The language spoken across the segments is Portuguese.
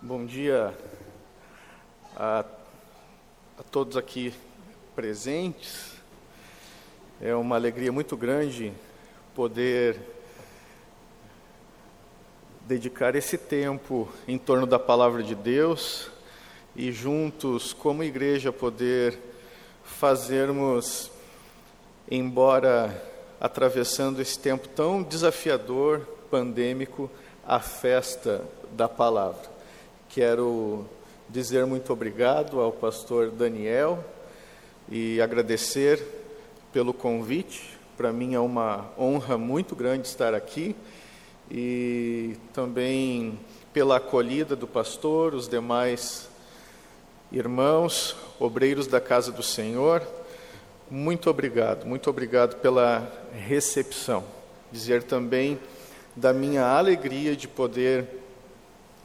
Bom dia a, a, todos aqui presentes. É uma alegria muito grande poder dedicar esse tempo em torno da palavra de Deus e juntos, como igreja, poder fazermos, embora atravessando esse tempo tão desafiador, pandêmico, a festa da palavra. Quero dizer muito obrigado ao pastor Daniel e agradecer pelo convite. Para mim é uma honra muito grande estar aqui e também pela acolhida do pastor, os demais irmãos, obreiros da casa do Senhor. Muito obrigado, muito obrigado pela recepção. Dizer também da minha alegria de poder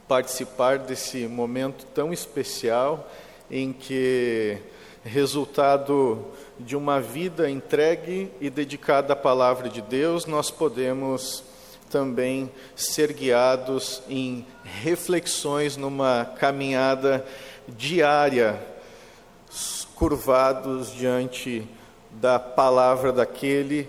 participar desse momento tão especial em que, resultado de uma vida entregue e dedicada à palavra de Deus, nós podemos também ser guiados em reflexões numa caminhada diária, curvados diante da palavra daquele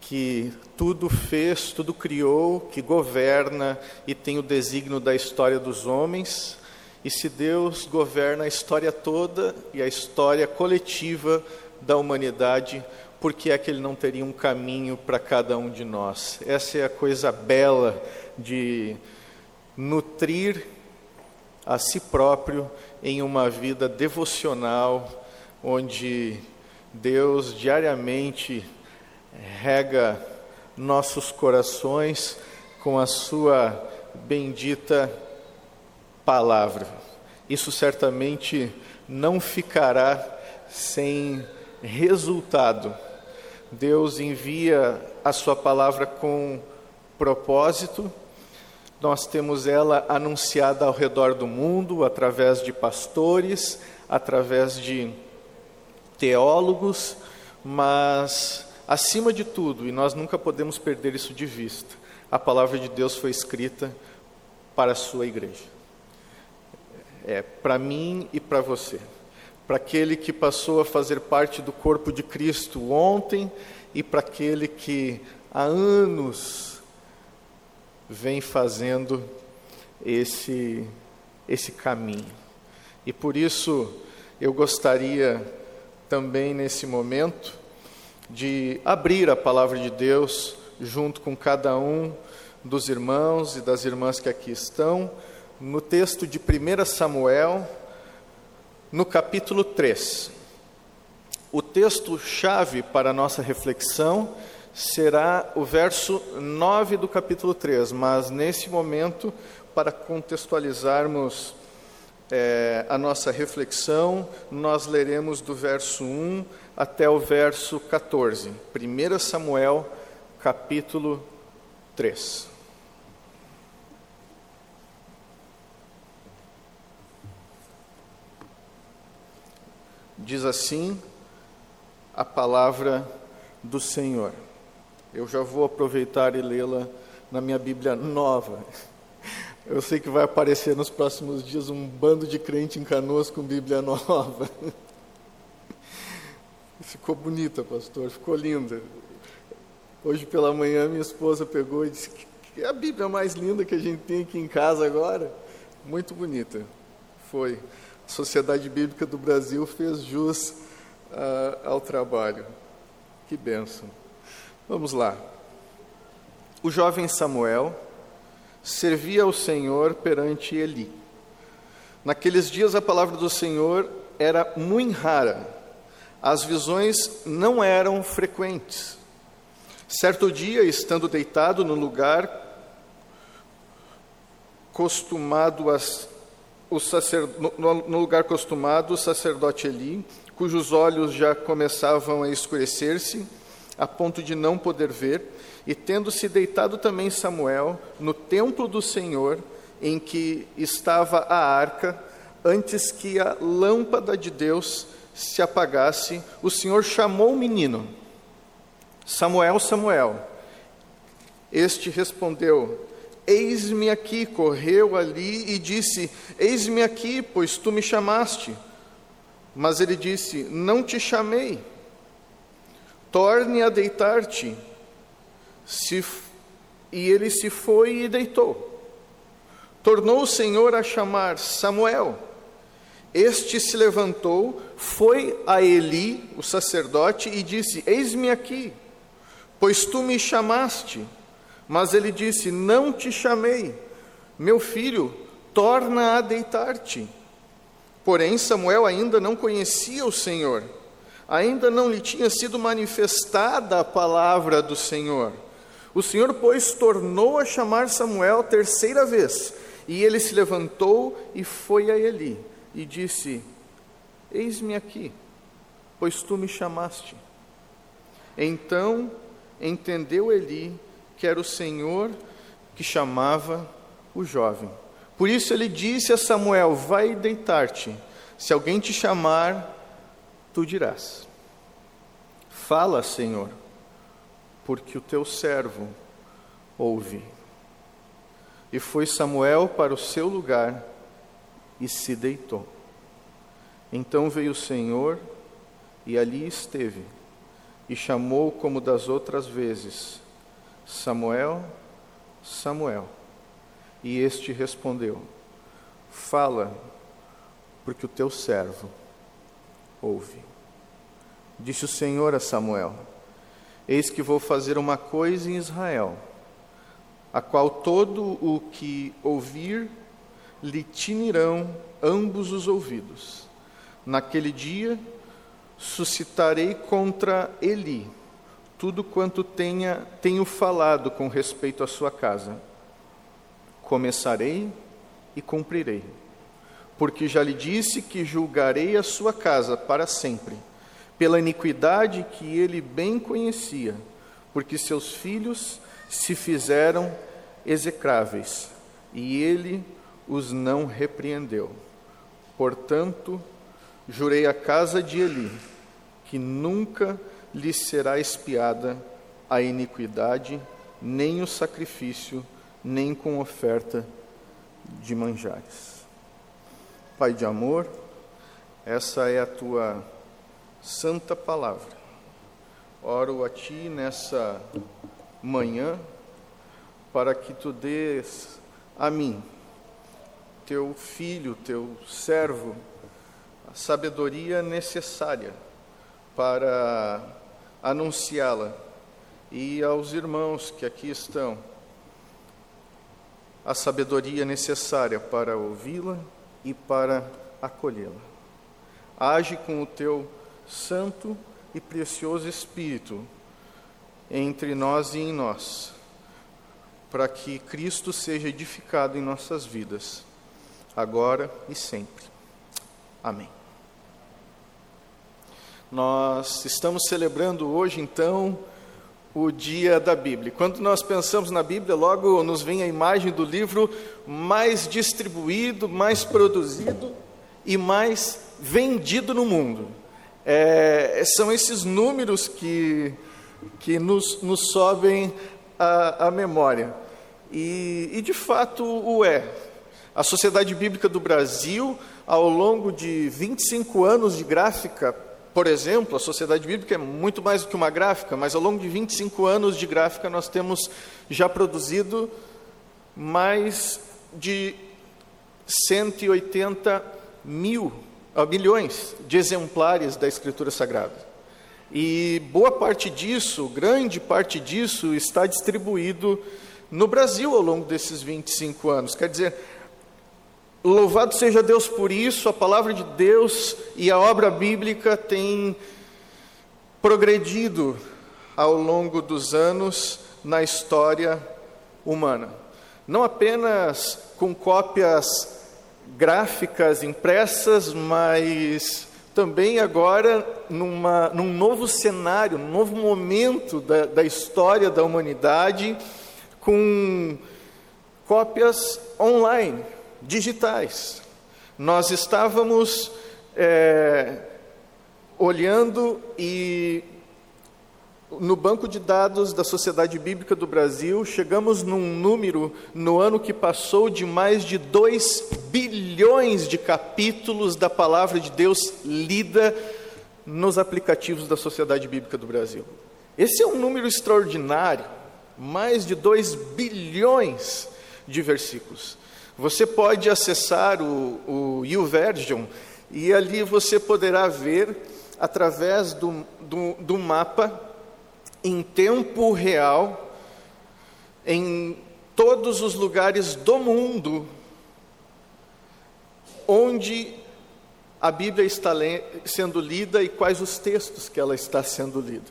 que tudo fez, tudo criou, que governa e tem o desígnio da história dos homens. E se Deus governa a história toda e a história coletiva da humanidade, por que é que Ele não teria um caminho para cada um de nós? Essa é a coisa bela de nutrir a si próprio em uma vida devocional, onde Deus diariamente rega nossos corações com a Sua bendita palavra. Isso certamente não ficará sem resultado. Deus envia a Sua palavra com propósito. Nós temos ela anunciada ao redor do mundo através de pastores, através de teólogos, mas Acima de tudo, e nós nunca podemos perder isso de vista, a palavra de Deus foi escrita para a sua igreja. É para mim e para você. Para aquele que passou a fazer parte do corpo de Cristo ontem e para aquele que há anos vem fazendo esse esse caminho. E por isso eu gostaria também nesse momento de abrir a palavra de Deus junto com cada um dos irmãos e das irmãs que aqui estão, no texto de 1 Samuel, no capítulo 3. O texto-chave para a nossa reflexão será o verso 9 do capítulo 3, mas nesse momento, para contextualizarmos é, a nossa reflexão, nós leremos do verso 1 até o verso 14. 1 Samuel, capítulo 3. Diz assim a palavra do Senhor. Eu já vou aproveitar e lê-la na minha Bíblia nova. Eu sei que vai aparecer nos próximos dias um bando de crente em canoas com Bíblia nova. Ficou bonita, pastor, ficou linda. Hoje pela manhã minha esposa pegou e disse que é a Bíblia mais linda que a gente tem aqui em casa agora. Muito bonita. Foi. A Sociedade Bíblica do Brasil fez jus uh, ao trabalho. Que bênção. Vamos lá. O jovem Samuel servia ao Senhor perante Eli. Naqueles dias a palavra do Senhor era muito rara as visões não eram frequentes. Certo dia, estando deitado no lugar costumado o sacer, no, no lugar costumado, o sacerdote Eli, cujos olhos já começavam a escurecer-se, a ponto de não poder ver, e tendo-se deitado também Samuel no templo do Senhor, em que estava a arca, antes que a lâmpada de Deus se apagasse, o Senhor chamou o menino: Samuel, Samuel. Este respondeu: Eis-me aqui, correu ali e disse: Eis-me aqui, pois tu me chamaste. Mas ele disse: Não te chamei. Torne a deitar-te. Se... E ele se foi e deitou. Tornou o Senhor a chamar Samuel. Este se levantou, foi a Eli, o sacerdote, e disse: Eis-me aqui, pois tu me chamaste. Mas ele disse: Não te chamei, meu filho, torna a deitar-te. Porém, Samuel ainda não conhecia o Senhor, ainda não lhe tinha sido manifestada a palavra do Senhor. O Senhor, pois, tornou a chamar Samuel terceira vez, e ele se levantou e foi a Eli, e disse: Eis-me aqui, pois tu me chamaste. Então entendeu Eli que era o Senhor que chamava o jovem. Por isso ele disse a Samuel: Vai deitar-te, se alguém te chamar, tu dirás: Fala, Senhor, porque o teu servo ouve. E foi Samuel para o seu lugar e se deitou. Então veio o Senhor e ali esteve, e chamou como das outras vezes: Samuel, Samuel. E este respondeu: Fala, porque o teu servo ouve. Disse o Senhor a Samuel: Eis que vou fazer uma coisa em Israel, a qual todo o que ouvir lhe tinirão ambos os ouvidos. Naquele dia suscitarei contra Eli tudo quanto tenha, tenho falado com respeito à sua casa. Começarei e cumprirei, porque já lhe disse que julgarei a sua casa para sempre, pela iniquidade que ele bem conhecia, porque seus filhos se fizeram execráveis, e ele os não repreendeu. Portanto, jurei a casa de Eli que nunca lhe será espiada a iniquidade, nem o sacrifício, nem com oferta de manjares. Pai de amor, essa é a tua santa palavra. Oro a ti nessa manhã para que tu dês a mim, teu filho, teu servo, a sabedoria necessária para anunciá-la e aos irmãos que aqui estão a sabedoria necessária para ouvi-la e para acolhê-la. Age com o teu santo e precioso Espírito entre nós e em nós, para que Cristo seja edificado em nossas vidas, agora e sempre. Amém. Nós estamos celebrando hoje, então, o dia da Bíblia. Quando nós pensamos na Bíblia, logo nos vem a imagem do livro mais distribuído, mais produzido e mais vendido no mundo. É, são esses números que, que nos, nos sobem à, memória. E, e, de fato, o é. A Sociedade Bíblica do Brasil, ao longo de 25 anos de gráfica, por exemplo, a Sociedade Bíblica é muito mais do que uma gráfica, mas ao longo de 25 anos de gráfica nós temos já produzido mais de 180 mil, milhões de exemplares da Escritura Sagrada. E boa parte disso, grande parte disso, está distribuído no Brasil ao longo desses 25 anos. Quer dizer, Louvado seja Deus por isso, a palavra de Deus e a obra bíblica têm progredido ao longo dos anos na história humana. Não apenas com cópias gráficas impressas, mas também agora numa, num novo cenário, num novo momento da, da história da humanidade, com cópias online digitais. Nós estávamos é, olhando e no banco de dados da Sociedade Bíblica do Brasil, chegamos num número no ano que passou de mais de 2 bilhões de capítulos da palavra de Deus lida nos aplicativos da Sociedade Bíblica do Brasil. Esse é um número extraordinário, mais de 2 bilhões de versículos. Você pode acessar o, o YouVersion e ali você poderá ver, através do, do, do mapa, em tempo real, em todos os lugares do mundo onde a Bíblia está sendo lida e quais os textos que ela está sendo lida.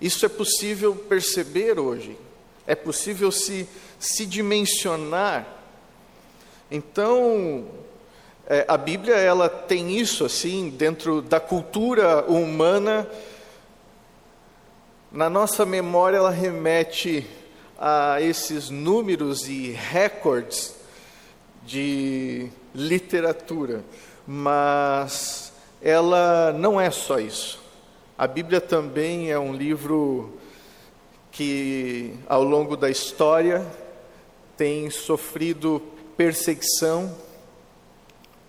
Isso é possível perceber hoje, é possível se, se dimensionar. Então, é, a Bíblia ela tem isso assim dentro da cultura humana. Na nossa memória ela remete a esses números e recordes de literatura, mas ela não é só isso. A Bíblia também é um livro que, ao longo da história, tem sofrido perseguição,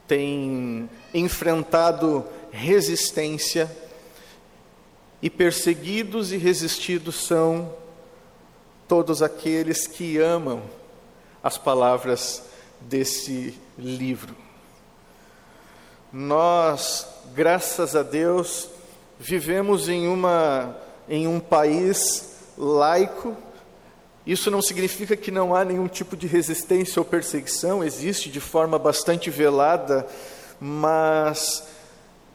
tem enfrentado resistência, e perseguidos e resistidos são todos aqueles que amam as palavras desse livro. Nós, graças a Deus, vivemos em, uma, em um país laico. Isso não significa que não há nenhum tipo de resistência ou perseguição, existe de forma bastante velada, mas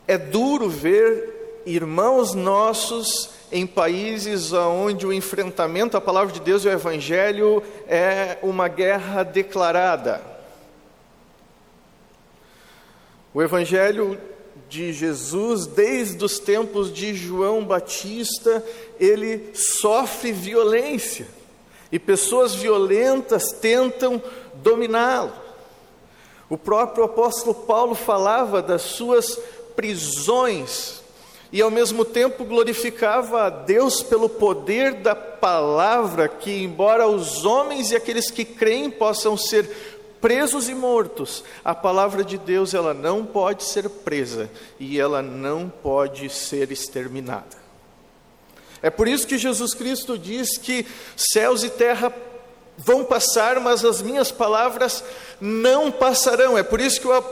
é duro ver irmãos nossos em países onde o enfrentamento à palavra de Deus e ao Evangelho é uma guerra declarada. O Evangelho de Jesus, desde os tempos de João Batista, ele sofre violência e pessoas violentas tentam dominá-lo. O próprio apóstolo Paulo falava das suas prisões e ao mesmo tempo glorificava a Deus pelo poder da palavra, que, embora os homens e aqueles que creem possam ser presos e mortos, a palavra de Deus ela não pode ser presa e ela não pode ser exterminada. É por isso que Jesus Cristo diz que céus e terra vão passar, mas as minhas palavras não passarão. É por isso que o,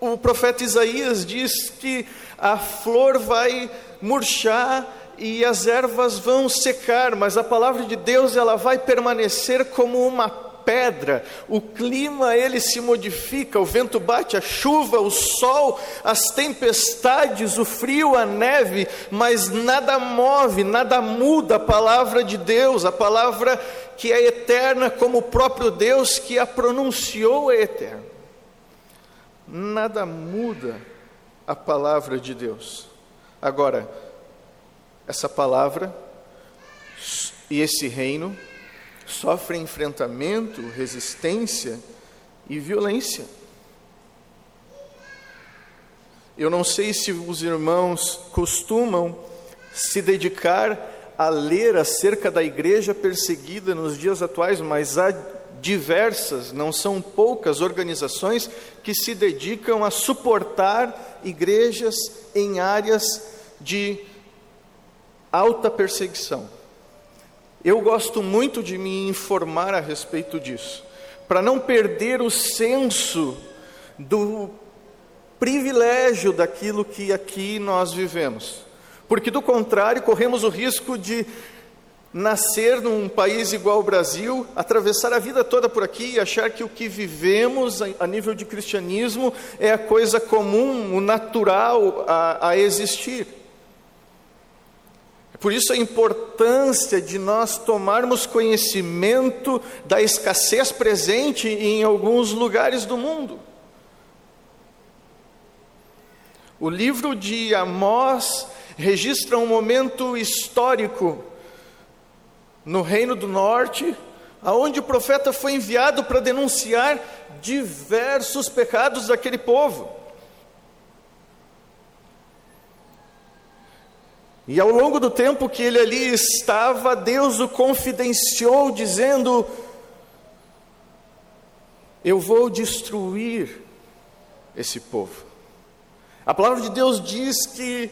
o profeta Isaías diz que a flor vai murchar e as ervas vão secar, mas a palavra de Deus ela vai permanecer como uma pedra, o clima ele se modifica, o vento bate, a chuva, o sol, as tempestades, o frio, a neve, mas nada move, nada muda a palavra de Deus, a palavra que é eterna, como o próprio Deus que a pronunciou é eterno. Nada muda a palavra de Deus. Agora, essa palavra e esse reino sofrem enfrentamento, resistência e violência. Eu não sei se os irmãos costumam se dedicar a ler acerca da igreja perseguida nos dias atuais, mas há diversas, não são poucas organizações que se dedicam a suportar igrejas em áreas de alta perseguição. Eu gosto muito de me informar a respeito disso, para não perder o senso do privilégio daquilo que aqui nós vivemos. Porque, do contrário, corremos o risco de nascer num país igual ao Brasil, atravessar a vida toda por aqui e achar que o que vivemos a nível de cristianismo é a coisa comum, o natural a, a existir. Por isso a importância de nós tomarmos conhecimento da escassez presente em alguns lugares do mundo. O livro de Amós registra um momento histórico no Reino do Norte, aonde o profeta foi enviado para denunciar diversos pecados daquele povo. E ao longo do tempo que ele ali estava, Deus o confidenciou, dizendo: Eu vou destruir esse povo. A palavra de Deus diz que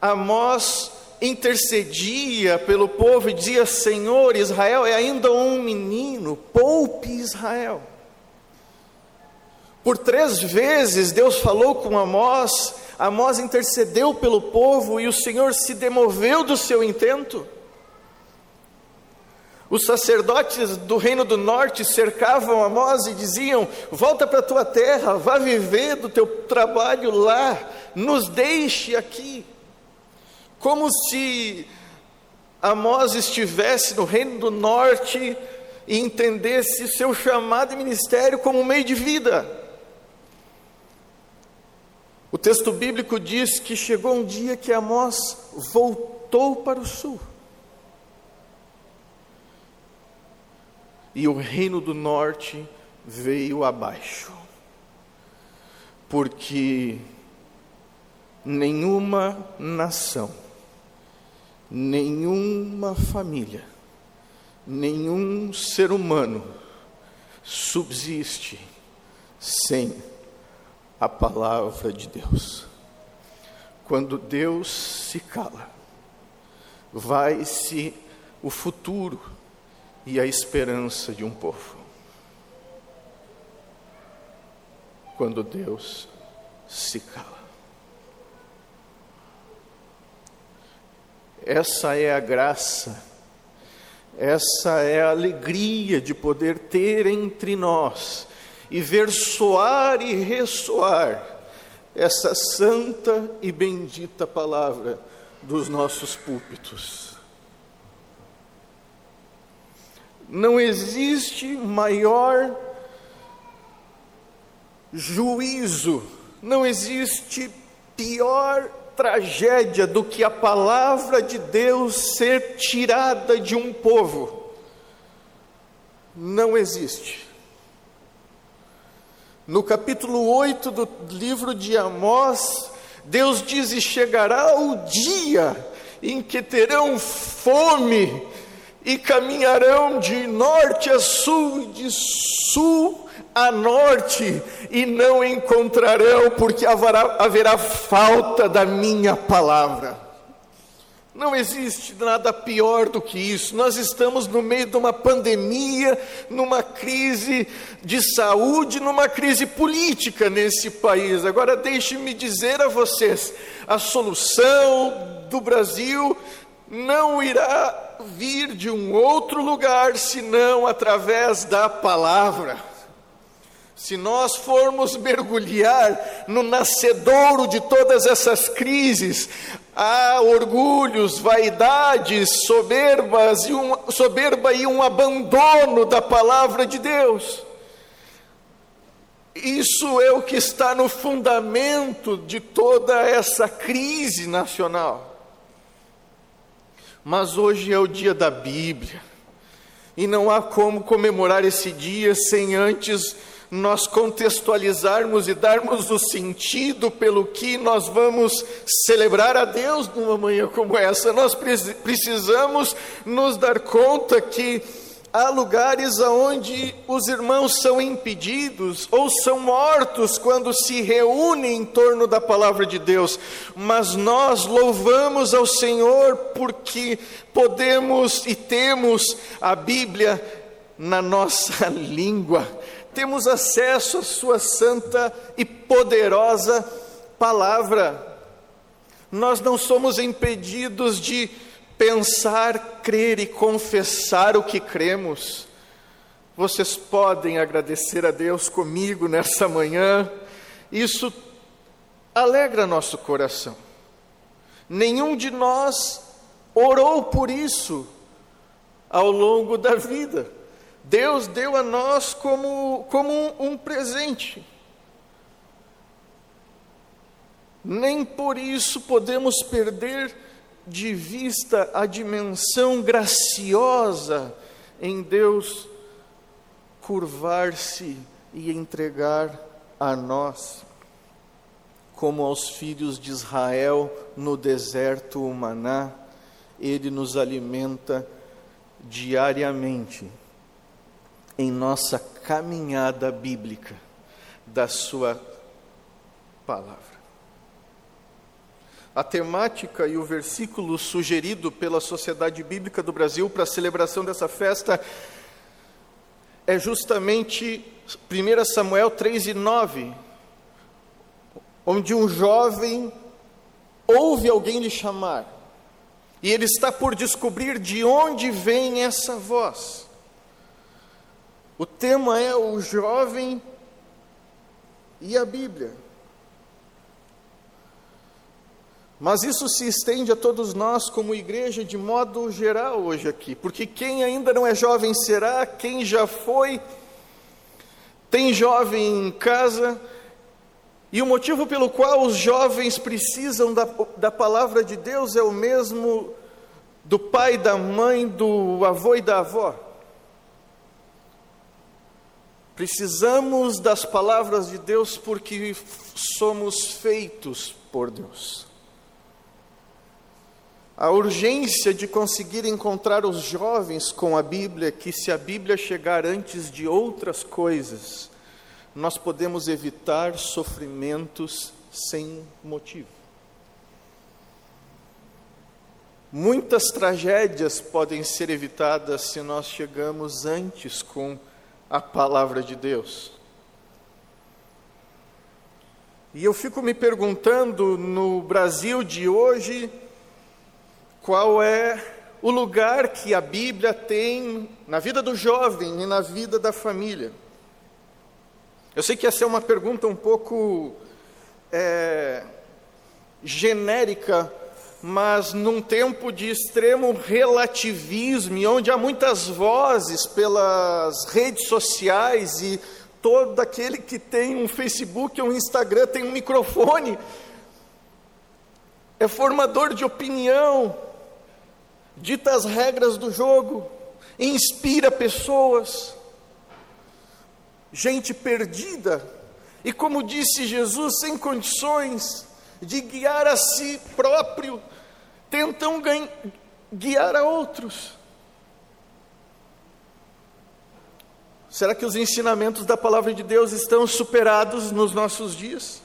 Amós intercedia pelo povo e dizia: Senhor, Israel é ainda um menino, poupe Israel. Por três vezes Deus falou com Amós, Amós intercedeu pelo povo e o Senhor se demoveu do seu intento. Os sacerdotes do reino do norte cercavam Amós e diziam: Volta para a tua terra, vá viver do teu trabalho lá, nos deixe aqui. Como se Amós estivesse no reino do norte e entendesse seu chamado e ministério como meio de vida. O texto bíblico diz que chegou um dia que Amós voltou para o sul. E o reino do norte veio abaixo. Porque nenhuma nação, nenhuma família, nenhum ser humano subsiste sem a palavra de Deus. Quando Deus se cala, vai-se o futuro e a esperança de um povo. Quando Deus se cala. Essa é a graça, essa é a alegria de poder ter entre nós e ver soar e ressoar essa santa e bendita palavra dos nossos púlpitos. Não existe maior juízo, não existe pior tragédia do que a palavra de Deus ser tirada de um povo. Não existe. No capítulo 8 do livro de Amós, Deus diz: E chegará o dia em que terão fome e caminharão de norte a sul e de sul a norte e não encontrarão, porque haverá, haverá falta da minha palavra. Não existe nada pior do que isso. Nós estamos no meio de uma pandemia, numa crise de saúde, numa crise política nesse país. Agora, deixe-me dizer a vocês: a solução do Brasil não irá vir de um outro lugar senão através da palavra. Se nós formos mergulhar no nascedouro de todas essas crises, há orgulhos, vaidades, soberbas e um, soberba e um abandono da palavra de Deus. Isso é o que está no fundamento de toda essa crise nacional. Mas hoje é o dia da Bíblia, e não há como comemorar esse dia sem antes nós contextualizarmos e darmos o sentido pelo que nós vamos celebrar a Deus numa manhã como essa, nós precisamos nos dar conta que há lugares onde os irmãos são impedidos ou são mortos quando se reúnem em torno da palavra de Deus, mas nós louvamos ao Senhor porque podemos e temos a Bíblia na nossa língua temos acesso à Sua santa e poderosa palavra. Nós não somos impedidos de pensar, crer e confessar o que cremos. Vocês podem agradecer a Deus comigo nessa manhã, isso alegra nosso coração. Nenhum de nós orou por isso ao longo da vida. Deus deu a nós como, como um, um presente. Nem por isso podemos perder de vista a dimensão graciosa em Deus curvar-se e entregar a nós. como aos filhos de Israel no deserto o maná, ele nos alimenta diariamente em nossa caminhada bíblica da Sua palavra. A temática e o versículo sugerido pela Sociedade Bíblica do Brasil para a celebração dessa festa é justamente 1 Samuel 3 e 9, onde um jovem ouve alguém lhe chamar, e ele está por descobrir de onde vem essa voz. O tema é o jovem e a Bíblia. Mas isso se estende a todos nós como igreja de modo geral hoje aqui, porque quem ainda não é jovem será, quem já foi, tem jovem em casa, e o motivo pelo qual os jovens precisam da, da palavra de Deus é o mesmo do pai, da mãe, do avô e da avó. Precisamos das palavras de Deus porque somos feitos por Deus. A urgência de conseguir encontrar os jovens com a Bíblia, que se a Bíblia chegar antes de outras coisas, nós podemos evitar sofrimentos sem motivo. Muitas tragédias podem ser evitadas se nós chegamos antes com a palavra de Deus. E eu fico me perguntando no Brasil de hoje, qual é o lugar que a Bíblia tem na vida do jovem e na vida da família. Eu sei que essa é uma pergunta um pouco é, genérica mas num tempo de extremo relativismo, onde há muitas vozes pelas redes sociais e todo aquele que tem um Facebook ou um Instagram tem um microfone, é formador de opinião, dita as regras do jogo, inspira pessoas, gente perdida, e como disse Jesus, sem condições de guiar a si próprio, tentam guiar a outros. Será que os ensinamentos da palavra de Deus estão superados nos nossos dias?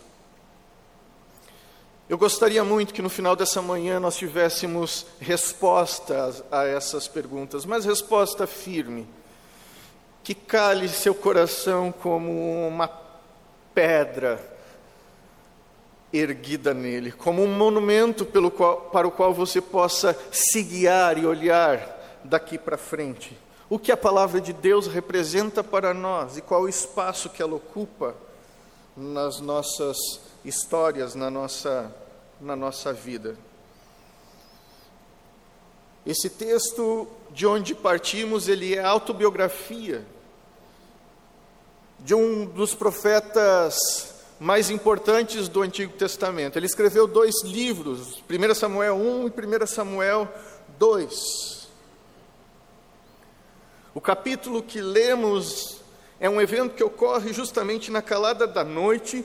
Eu gostaria muito que no final dessa manhã nós tivéssemos respostas a essas perguntas, mas resposta firme, que cale seu coração como uma pedra erguida nele, como um monumento qual, para o qual você possa se guiar e olhar daqui para frente. O que a palavra de Deus representa para nós e qual o espaço que ela ocupa nas nossas histórias, na nossa, na nossa vida. Esse texto de onde partimos, ele é autobiografia de um dos profetas mais importantes do Antigo Testamento. Ele escreveu dois livros, 1 Samuel 1 e 1 Samuel 2. O capítulo que lemos é um evento que ocorre justamente na calada da noite,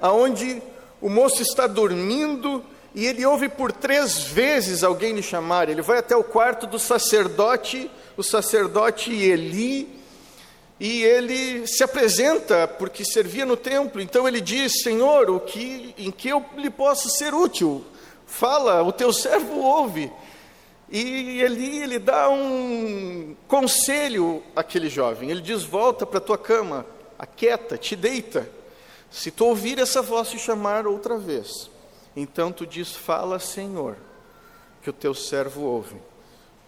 aonde o moço está dormindo e ele ouve por três vezes alguém lhe chamar. Ele vai até o quarto do sacerdote, o sacerdote Eli, e ele se apresenta porque servia no templo. Então ele diz: Senhor, o que, em que eu lhe posso ser útil? Fala, o teu servo ouve. E ele, ele dá um conselho àquele jovem. Ele diz: Volta para tua cama, aquieta, te deita. Se tu ouvir essa voz te chamar outra vez, então tu diz: Fala, Senhor, que o teu servo ouve,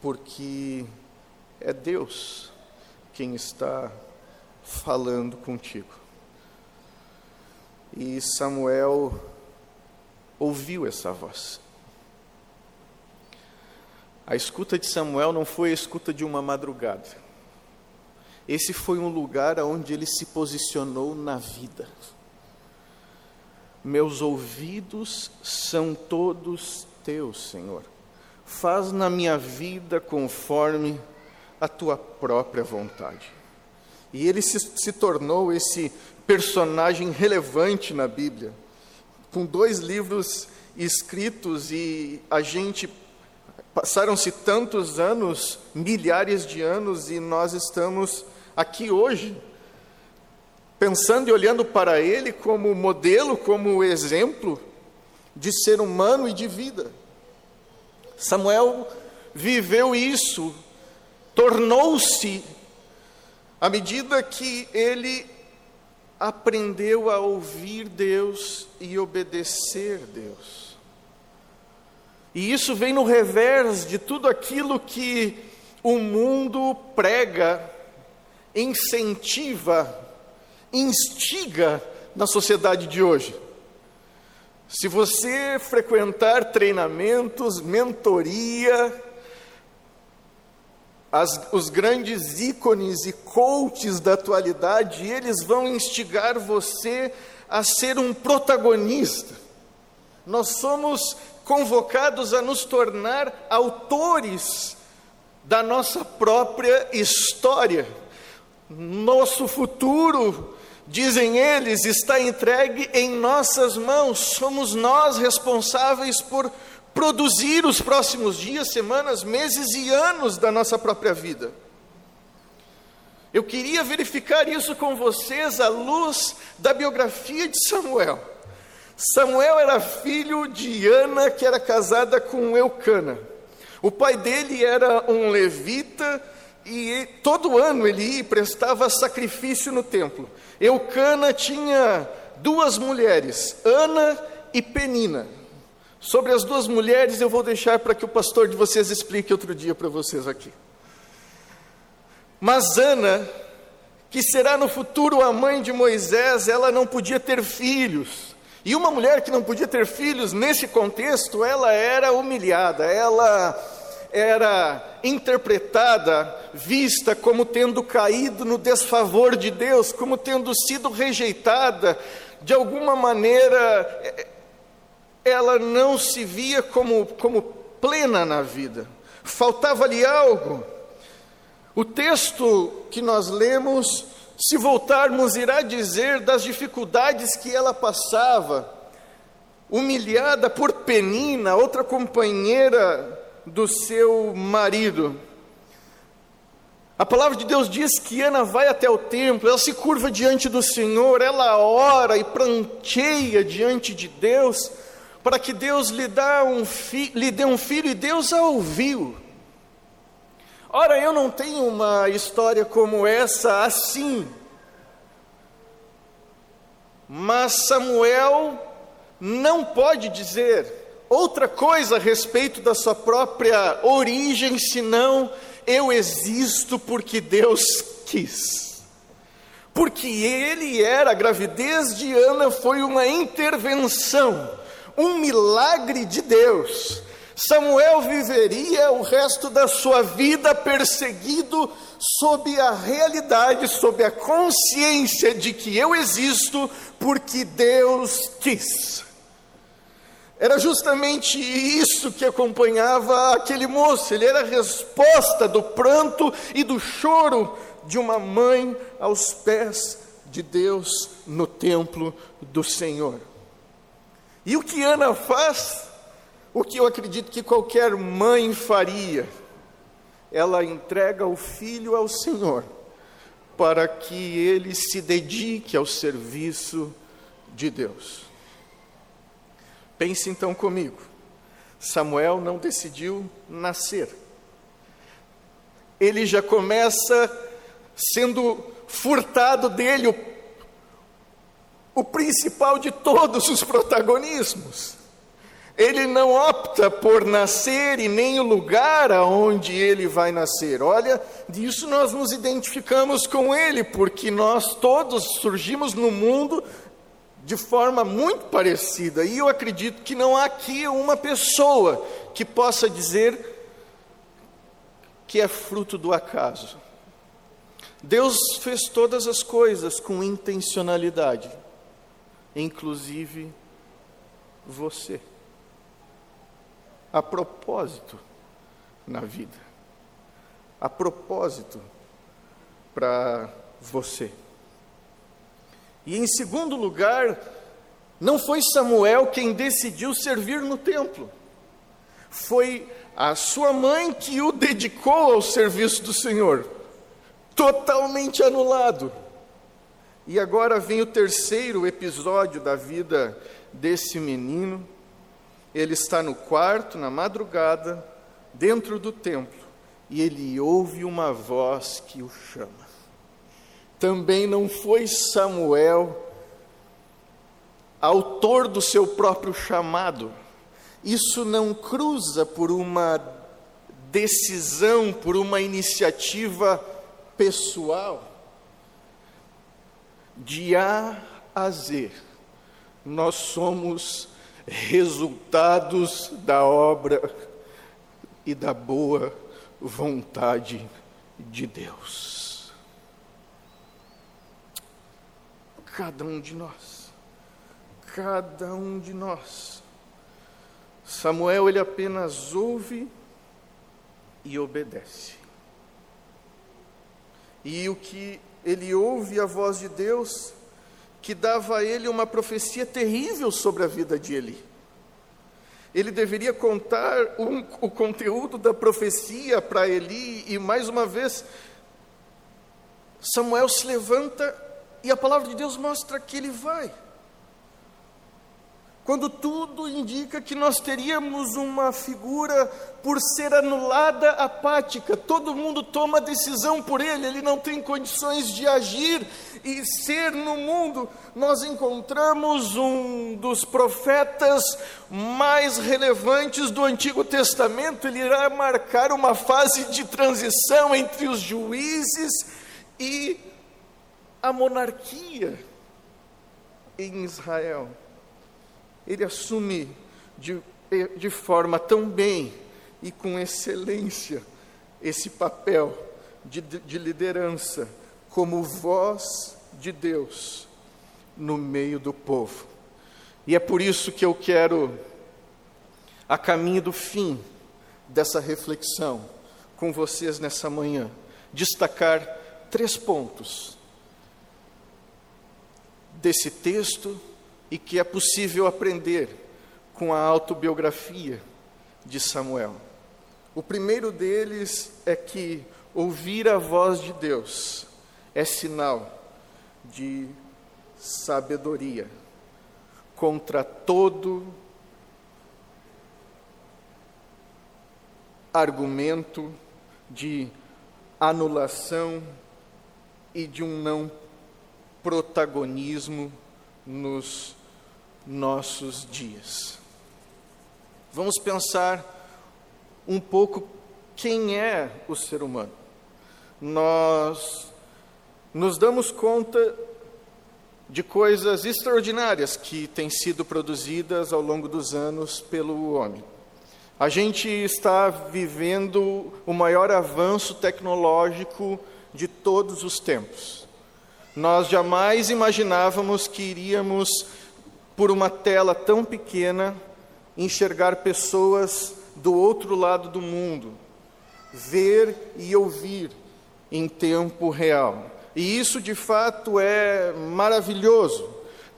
porque é Deus quem está falando contigo. E Samuel ouviu essa voz. A escuta de Samuel não foi a escuta de uma madrugada. Esse foi um lugar onde ele se posicionou na vida. Meus ouvidos são todos teus, Senhor. Faz na minha vida conforme a tua própria vontade. E ele se, se tornou esse personagem relevante na Bíblia, com dois livros escritos e a gente passaram-se tantos anos, milhares de anos e nós estamos aqui hoje pensando e olhando para ele como modelo, como exemplo de ser humano e de vida. Samuel viveu isso, tornou-se, à medida que ele aprendeu a ouvir Deus e obedecer Deus. E isso vem no revés de tudo aquilo que o mundo prega, incentiva, instiga na sociedade de hoje. Se você frequentar treinamentos, mentoria, as, os grandes ícones e coaches da atualidade, eles vão instigar você a ser um protagonista. Nós somos convocados a nos tornar autores da nossa própria história. Nosso futuro, dizem eles, está entregue em nossas mãos. Somos nós responsáveis por produzir os próximos dias, semanas, meses e anos da nossa própria vida. Eu queria verificar isso com vocês à luz da biografia de Samuel. Samuel era filho de Ana, que era casada com Eucana. O pai dele era um levita e todo ano ele ia e prestava sacrifício no templo. Eucana tinha duas mulheres, Ana e Penina. Sobre as duas mulheres, eu vou deixar para que o pastor de vocês explique outro dia para vocês aqui. Mas Ana, que será no futuro a mãe de Moisés, ela não podia ter filhos. E uma mulher que não podia ter filhos, nesse contexto, ela era humilhada, ela era interpretada, vista como tendo caído no desfavor de Deus, como tendo sido rejeitada, de alguma maneira ela não se via como, como plena na vida, faltava-lhe algo. O texto que nós lemos, se voltarmos, irá dizer das dificuldades que ela passava, humilhada por Penina, outra companheira do seu marido. A palavra de Deus diz que Ana vai até o templo, ela se curva diante do Senhor, ela ora e pranteia diante de Deus para que Deus lhe, dá um fi, lhe dê um filho e Deus a ouviu. Ora, eu não tenho uma história como essa assim, mas Samuel não pode dizer outra coisa a respeito da sua própria origem, senão eu existo porque Deus quis. Porque ele era, a gravidez de Ana foi uma intervenção um milagre de Deus. Samuel viveria o resto da sua vida perseguido sob a realidade, sob a consciência de que eu existo porque Deus quis. Era justamente isso que acompanhava aquele moço, ele era a resposta do pranto e do choro de uma mãe aos pés de Deus no templo do Senhor. E o que Ana faz? O que eu acredito que qualquer mãe faria. Ela entrega o filho ao Senhor, para que ele se dedique ao serviço de Deus. Pense então comigo. Samuel não decidiu nascer. Ele já começa sendo furtado dele o o principal de todos os protagonismos. Ele não opta por nascer e nem o lugar aonde ele vai nascer. Olha, disso nós nos identificamos com ele, porque nós todos surgimos no mundo de forma muito parecida. E eu acredito que não há aqui uma pessoa que possa dizer que é fruto do acaso. Deus fez todas as coisas com intencionalidade inclusive você. A propósito na vida. A propósito para você. E em segundo lugar, Não foi Samuel quem decidiu servir no templo. Foi a sua mãe que o dedicou ao serviço do Senhor. Totalmente anulado. E agora vem o terceiro episódio da vida desse menino. Ele está no quarto, na madrugada, dentro do templo, e ele ouve uma voz que o chama. Também não foi Samuel autor do seu próprio chamado. Isso não cruza por uma decisão, por uma iniciativa pessoal de A a Z, nós somos resultados da obra e da boa vontade de Deus. Cada um de nós, cada um de nós. Samuel, ele apenas ouve e obedece. E o que ele ouve a voz de Deus, que dava a ele uma profecia terrível sobre a vida de Eli. Ele deveria contar um, o conteúdo da profecia para Eli, e mais uma vez, Samuel se levanta e a palavra de Deus mostra que ele vai quando tudo indica que nós teríamos uma figura por ser anulada apática, todo mundo toma decisão por ele, ele não tem condições de agir e ser no mundo. Nós encontramos um dos profetas mais relevantes do Antigo Testamento, ele irá marcar uma fase de transição entre os juízes e a monarquia em Israel ele assume de, de forma tão bem e com excelência esse papel de, de liderança como voz de Deus no meio do povo. E é por isso que eu quero, a caminho do fim dessa reflexão com vocês nessa manhã, destacar três pontos desse texto e que é possível aprender com a autobiografia de Samuel. O primeiro deles é que ouvir a voz de Deus é sinal de sabedoria contra todo argumento de anulação e de um não protagonismo nos nossos dias. Vamos pensar um pouco quem é o ser humano. Nós nos damos conta de coisas extraordinárias que têm sido produzidas ao longo dos anos pelo homem. A gente está vivendo o maior avanço tecnológico de todos os tempos. Nós jamais imaginávamos que iríamos, por uma tela tão pequena, enxergar pessoas do outro lado do mundo, ver e ouvir em tempo real. E isso de fato é maravilhoso.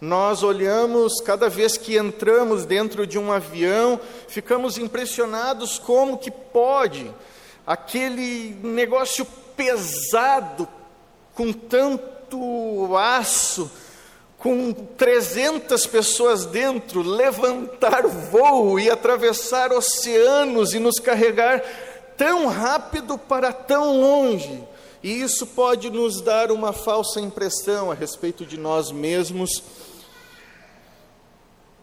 Nós olhamos, cada vez que entramos dentro de um avião, ficamos impressionados como que pode aquele negócio pesado, com tanto muito aço, com 300 pessoas dentro, levantar voo e atravessar oceanos e nos carregar tão rápido para tão longe. E isso pode nos dar uma falsa impressão a respeito de nós mesmos,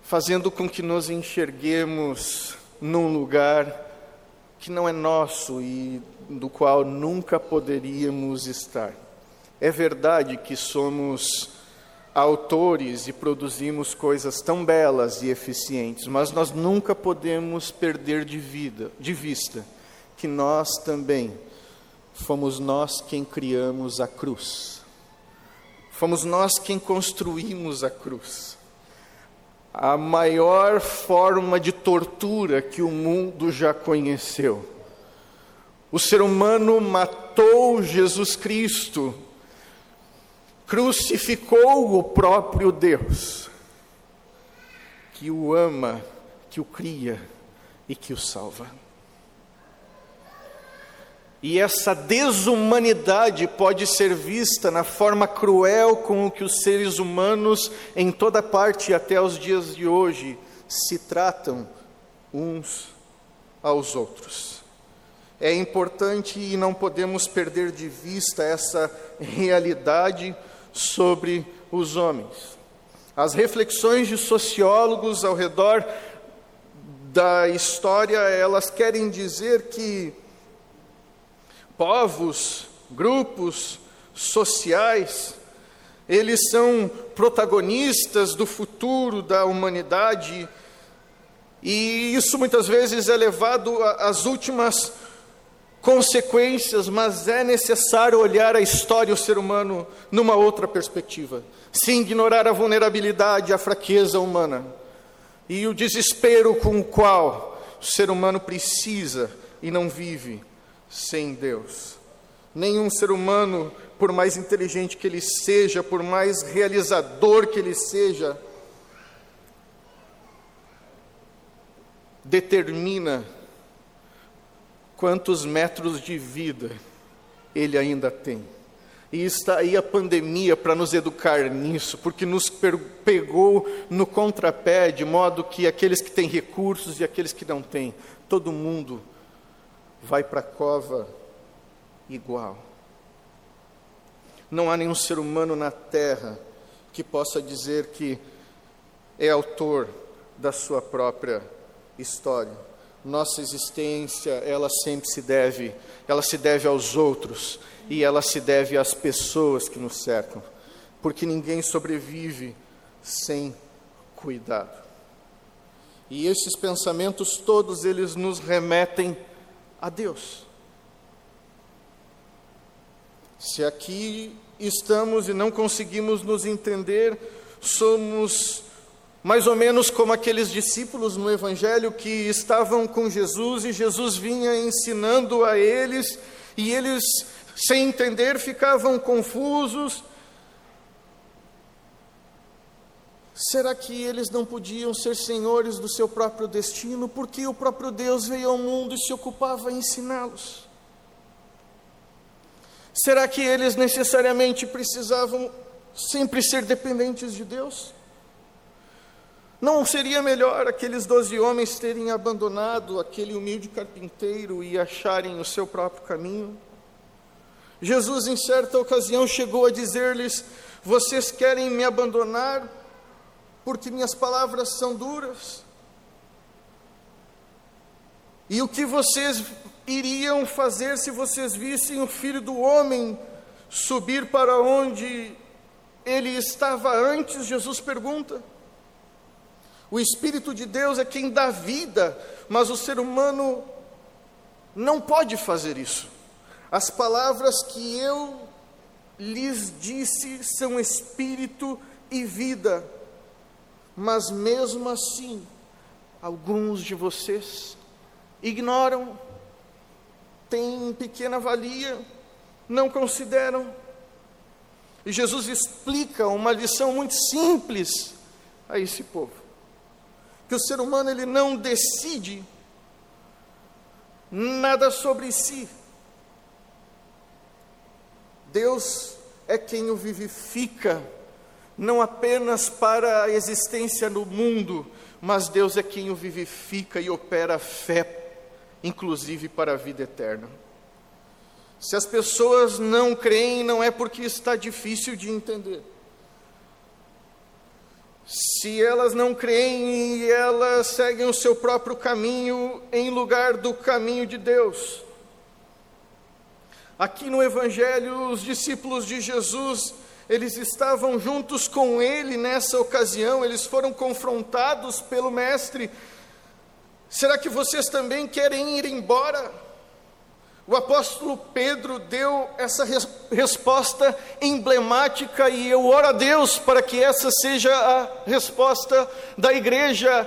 fazendo com que nos enxerguemos num lugar que não é nosso e do qual nunca poderíamos estar. É verdade que somos autores e produzimos coisas tão belas e eficientes, mas nós nunca podemos perder de vida, de vista que nós também fomos nós quem criamos a cruz. Fomos nós quem construímos a cruz. A maior forma de tortura que o mundo já conheceu. O ser humano matou Jesus Cristo crucificou o próprio Deus. que o ama, que o cria e que o salva. E essa desumanidade pode ser vista na forma cruel com que os seres humanos, em toda parte até os dias de hoje, se tratam uns aos outros. É importante e não podemos perder de vista essa realidade sobre os homens. As reflexões de sociólogos ao redor da história, elas querem dizer que povos, grupos sociais, eles são protagonistas do futuro da humanidade, e isso muitas vezes é levado às últimas consequências, mas é necessário olhar a história e o ser humano numa outra perspectiva, sem ignorar a vulnerabilidade, a fraqueza humana e o desespero com o qual o ser humano precisa e não vive sem Deus. Nenhum ser humano, por mais inteligente que ele seja, por mais realizador que ele seja, determina quantos metros de vida ele ainda tem. E está aí a pandemia para nos educar nisso, porque nos pegou no contrapé, de modo que aqueles que têm recursos e aqueles que não têm, todo mundo vai para a cova igual. Não há nenhum ser humano na terra que possa dizer que é autor da sua própria história nossa existência, ela sempre se deve, ela se deve aos outros e ela se deve às pessoas que nos cercam, porque ninguém sobrevive sem cuidado. E esses pensamentos todos eles nos remetem a Deus. Se aqui estamos e não conseguimos nos entender, somos mais ou menos como aqueles discípulos no Evangelho que estavam com Jesus e Jesus vinha ensinando a eles, e eles, sem entender, ficavam confusos. Será que eles não podiam ser senhores do seu próprio destino, porque o próprio Deus veio ao mundo e se ocupava em ensiná-los? Será que eles necessariamente precisavam sempre ser dependentes de Deus? Não seria melhor aqueles doze homens terem abandonado aquele humilde carpinteiro e acharem o seu próprio caminho? Jesus, em certa ocasião, chegou a dizer-lhes: Vocês querem me abandonar porque minhas palavras são duras? E o que vocês iriam fazer se vocês vissem o filho do homem subir para onde ele estava antes? Jesus pergunta. O Espírito de Deus é quem dá vida, mas o ser humano não pode fazer isso. As palavras que eu lhes disse são espírito e vida, mas mesmo assim, alguns de vocês ignoram, têm pequena valia, não consideram. E Jesus explica uma lição muito simples a esse povo que o ser humano ele não decide nada sobre si. Deus é quem o vivifica, não apenas para a existência no mundo, mas Deus é quem o vivifica e opera a fé, inclusive para a vida eterna. Se as pessoas não creem, não é porque está difícil de entender se elas não creem e elas seguem o seu próprio caminho em lugar do caminho de Deus. Aqui no Evangelho, os discípulos de Jesus, eles estavam juntos com ele nessa ocasião, eles foram confrontados pelo Mestre. Será que vocês também querem ir embora? O apóstolo Pedro deu essa res resposta emblemática e eu oro a Deus para que essa seja a resposta da igreja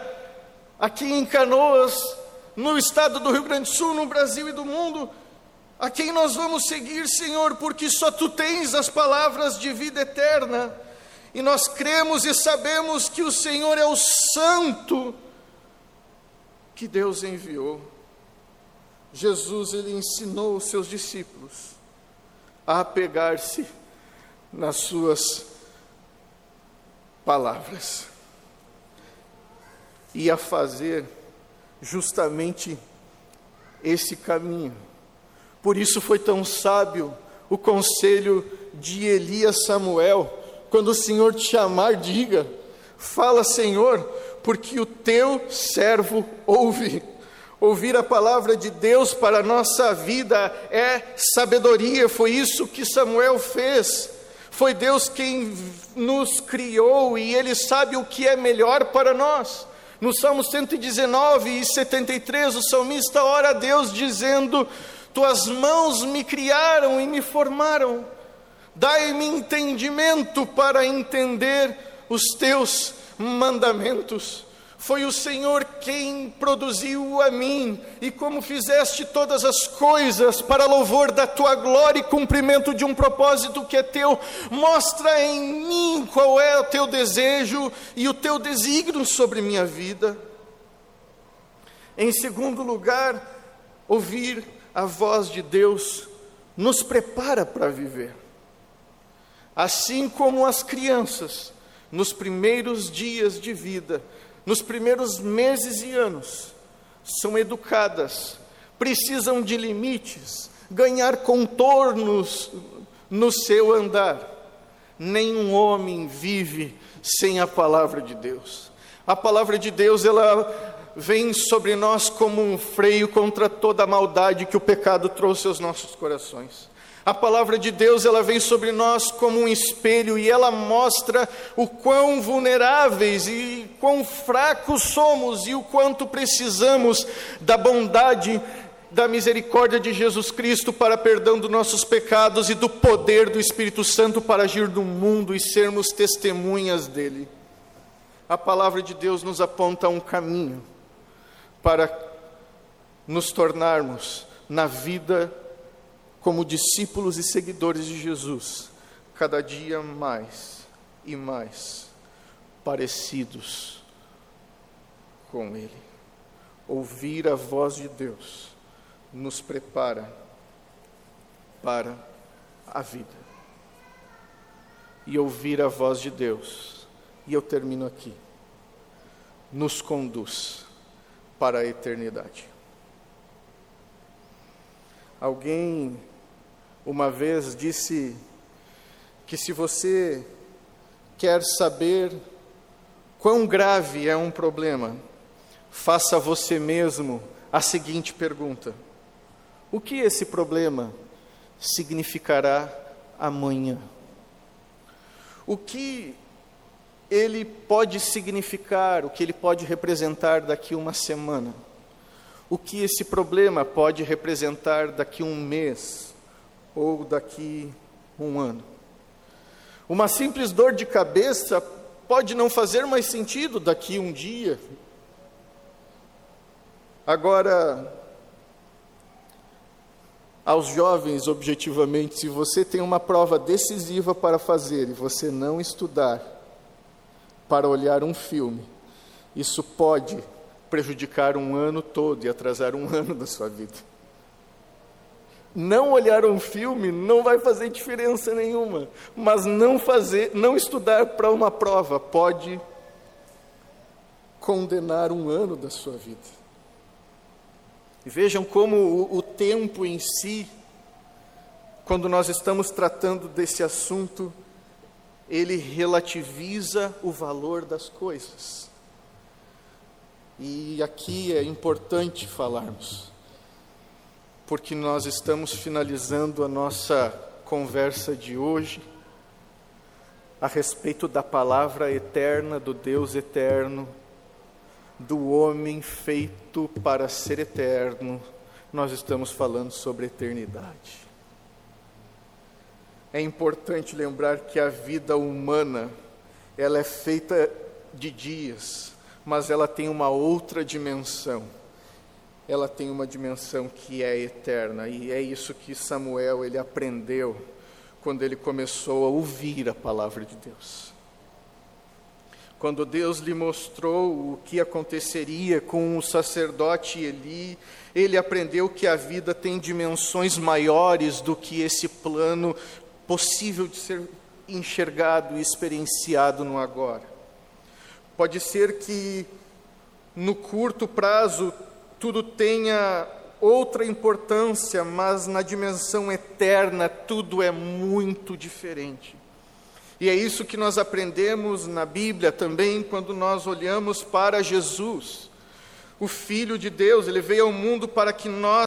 aqui em Canoas, no estado do Rio Grande do Sul, no Brasil e do mundo. A quem nós vamos seguir, Senhor, porque só tu tens as palavras de vida eterna. e nós cremos e sabemos que o Senhor é o Santo que Deus enviou. Jesus ele ensinou os seus discípulos a apegar-se nas suas palavras e a fazer justamente esse caminho. Por isso foi tão sábio o conselho de Elias Samuel, quando o Senhor te chamar, diga: Fala, Senhor, porque o teu servo ouve. Ouvir a palavra de Deus para a nossa vida é sabedoria, foi isso que Samuel fez. Foi Deus quem nos criou e Ele sabe o que é melhor para nós. No Salmo 119 e 73, o salmista ora a Deus dizendo: Tuas mãos me criaram e me formaram, dai-me entendimento para entender os teus mandamentos. Foi o Senhor quem produziu a mim, e como fizeste todas as coisas para louvor da tua glória e cumprimento de um propósito que é teu, mostra em mim qual é o teu desejo e o teu desígnio sobre minha vida. Em segundo lugar, ouvir a voz de Deus nos prepara para viver. Assim como as crianças, nos primeiros dias de vida, nos primeiros meses e anos, são educadas, precisam de limites, ganhar contornos no seu andar. Nenhum homem vive sem a palavra de Deus. A palavra de Deus, ela vem sobre nós como um freio contra toda a maldade que o pecado trouxe aos nossos corações. A palavra de Deus, ela vem sobre nós como um espelho e ela mostra o quão vulneráveis e quão fracos somos e o quanto precisamos da bondade, da misericórdia de Jesus Cristo para perdão dos nossos pecados e do poder do Espírito Santo para agir no mundo e sermos testemunhas dele. A palavra de Deus nos aponta um caminho para nos tornarmos na vida como discípulos e seguidores de Jesus, cada dia mais e mais parecidos com Ele. Ouvir a voz de Deus nos prepara para a vida. E ouvir a voz de Deus, e eu termino aqui, nos conduz para a eternidade. Alguém uma vez disse que se você quer saber quão grave é um problema, faça você mesmo a seguinte pergunta: O que esse problema significará amanhã? O que ele pode significar, o que ele pode representar daqui uma semana? O que esse problema pode representar daqui um mês? Ou daqui um ano. Uma simples dor de cabeça pode não fazer mais sentido daqui um dia. Agora, aos jovens, objetivamente, se você tem uma prova decisiva para fazer e você não estudar para olhar um filme, isso pode prejudicar um ano todo e atrasar um ano da sua vida não olhar um filme não vai fazer diferença nenhuma, mas não fazer, não estudar para uma prova pode condenar um ano da sua vida. E vejam como o, o tempo em si, quando nós estamos tratando desse assunto, ele relativiza o valor das coisas. E aqui é importante falarmos porque nós estamos finalizando a nossa conversa de hoje a respeito da palavra eterna do Deus eterno, do homem feito para ser eterno. Nós estamos falando sobre eternidade. É importante lembrar que a vida humana, ela é feita de dias, mas ela tem uma outra dimensão ela tem uma dimensão que é eterna e é isso que Samuel ele aprendeu quando ele começou a ouvir a palavra de Deus. Quando Deus lhe mostrou o que aconteceria com o sacerdote Eli, ele aprendeu que a vida tem dimensões maiores do que esse plano possível de ser enxergado e experienciado no agora. Pode ser que no curto prazo tudo tenha outra importância, mas na dimensão eterna tudo é muito diferente. E é isso que nós aprendemos na Bíblia também quando nós olhamos para Jesus, o Filho de Deus. Ele veio ao mundo para que nós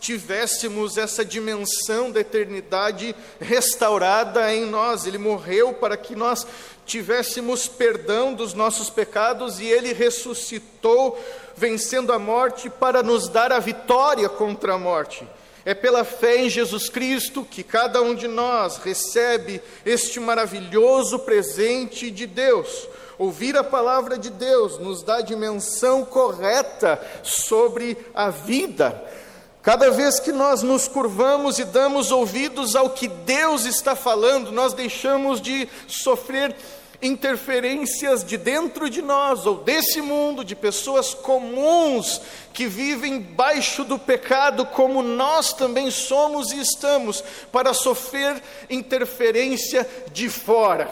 tivéssemos essa dimensão da eternidade restaurada em nós. Ele morreu para que nós tivéssemos perdão dos nossos pecados e ele ressuscitou, vencendo a morte para nos dar a vitória contra a morte. É pela fé em Jesus Cristo que cada um de nós recebe este maravilhoso presente de Deus. Ouvir a palavra de Deus nos dá a dimensão correta sobre a vida. Cada vez que nós nos curvamos e damos ouvidos ao que Deus está falando, nós deixamos de sofrer interferências de dentro de nós ou desse mundo, de pessoas comuns que vivem baixo do pecado, como nós também somos e estamos, para sofrer interferência de fora.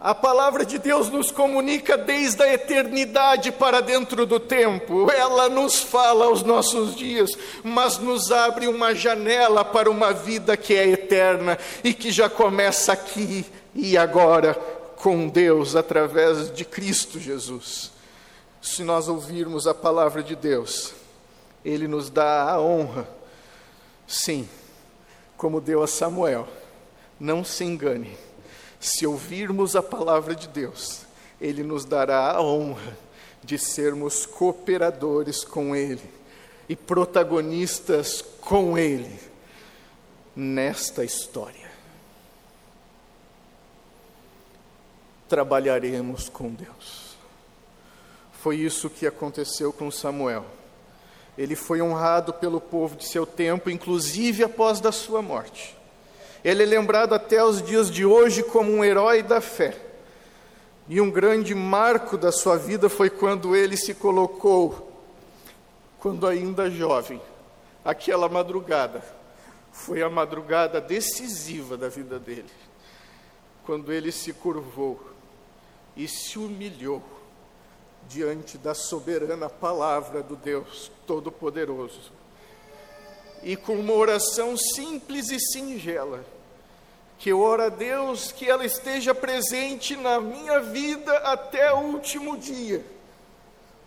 A palavra de Deus nos comunica desde a eternidade para dentro do tempo. Ela nos fala aos nossos dias, mas nos abre uma janela para uma vida que é eterna e que já começa aqui e agora com Deus através de Cristo Jesus. Se nós ouvirmos a palavra de Deus, Ele nos dá a honra, sim, como deu a Samuel. Não se engane, se ouvirmos a palavra de Deus, Ele nos dará a honra de sermos cooperadores com Ele e protagonistas com Ele nesta história. trabalharemos com Deus. Foi isso que aconteceu com Samuel. Ele foi honrado pelo povo de seu tempo, inclusive após da sua morte. Ele é lembrado até os dias de hoje como um herói da fé. E um grande marco da sua vida foi quando ele se colocou, quando ainda jovem, aquela madrugada. Foi a madrugada decisiva da vida dele. Quando ele se curvou e se humilhou diante da soberana palavra do Deus Todo-Poderoso. E com uma oração simples e singela, que eu oro a Deus que ela esteja presente na minha vida até o último dia,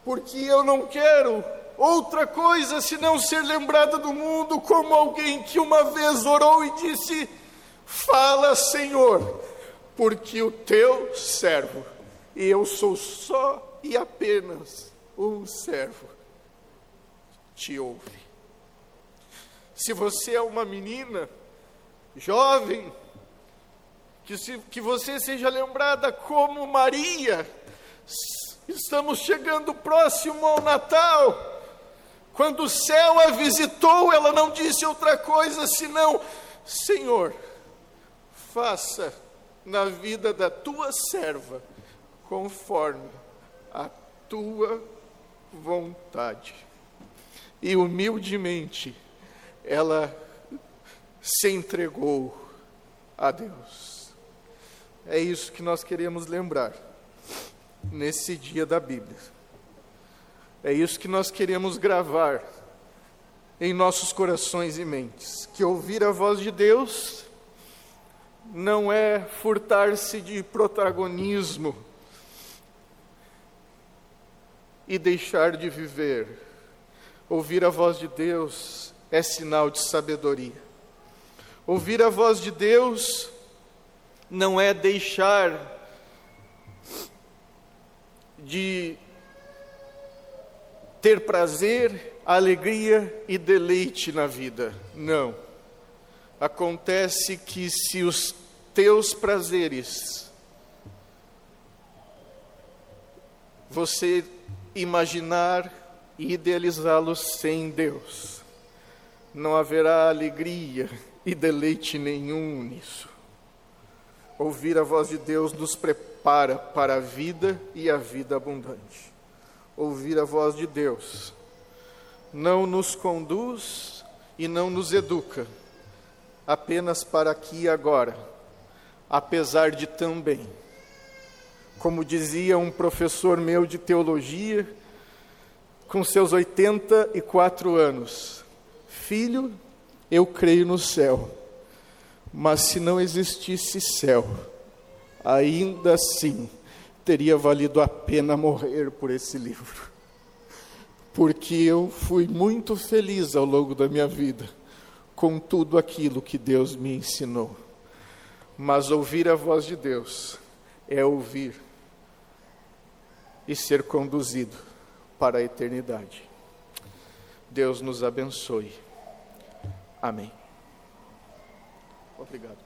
porque eu não quero outra coisa senão ser lembrada do mundo como alguém que uma vez orou e disse: Fala, Senhor, porque o teu servo e eu sou só e apenas um servo. Te ouve. Se você é uma menina jovem, que, se, que você seja lembrada como Maria, estamos chegando próximo ao Natal. Quando o céu a visitou, ela não disse outra coisa senão: Senhor, faça na vida da tua serva conforme a tua vontade. E humildemente ela se entregou a Deus. É isso que nós queremos lembrar nesse dia da Bíblia. É isso que nós queremos gravar em nossos corações e mentes. Que ouvir a voz de Deus não é furtar-se de protagonismo e deixar de viver. Ouvir a voz de Deus é sinal de sabedoria. Ouvir a voz de Deus não é deixar de ter prazer, alegria e deleite na vida. Não. Acontece que se os teus prazeres você imaginar e idealizá-los sem Deus. Não haverá alegria e deleite nenhum nisso. Ouvir a voz de Deus nos prepara para a vida e a vida abundante. Ouvir a voz de Deus não nos conduz e não nos educa apenas para aqui e agora, apesar de também. Como dizia um professor meu de teologia, com seus 84 anos, filho, eu creio no céu, mas se não existisse céu, ainda assim teria valido a pena morrer por esse livro. Porque eu fui muito feliz ao longo da minha vida com tudo aquilo que Deus me ensinou. Mas ouvir a voz de Deus é ouvir e ser conduzido para a eternidade. Deus nos abençoe. Amém. Obrigado.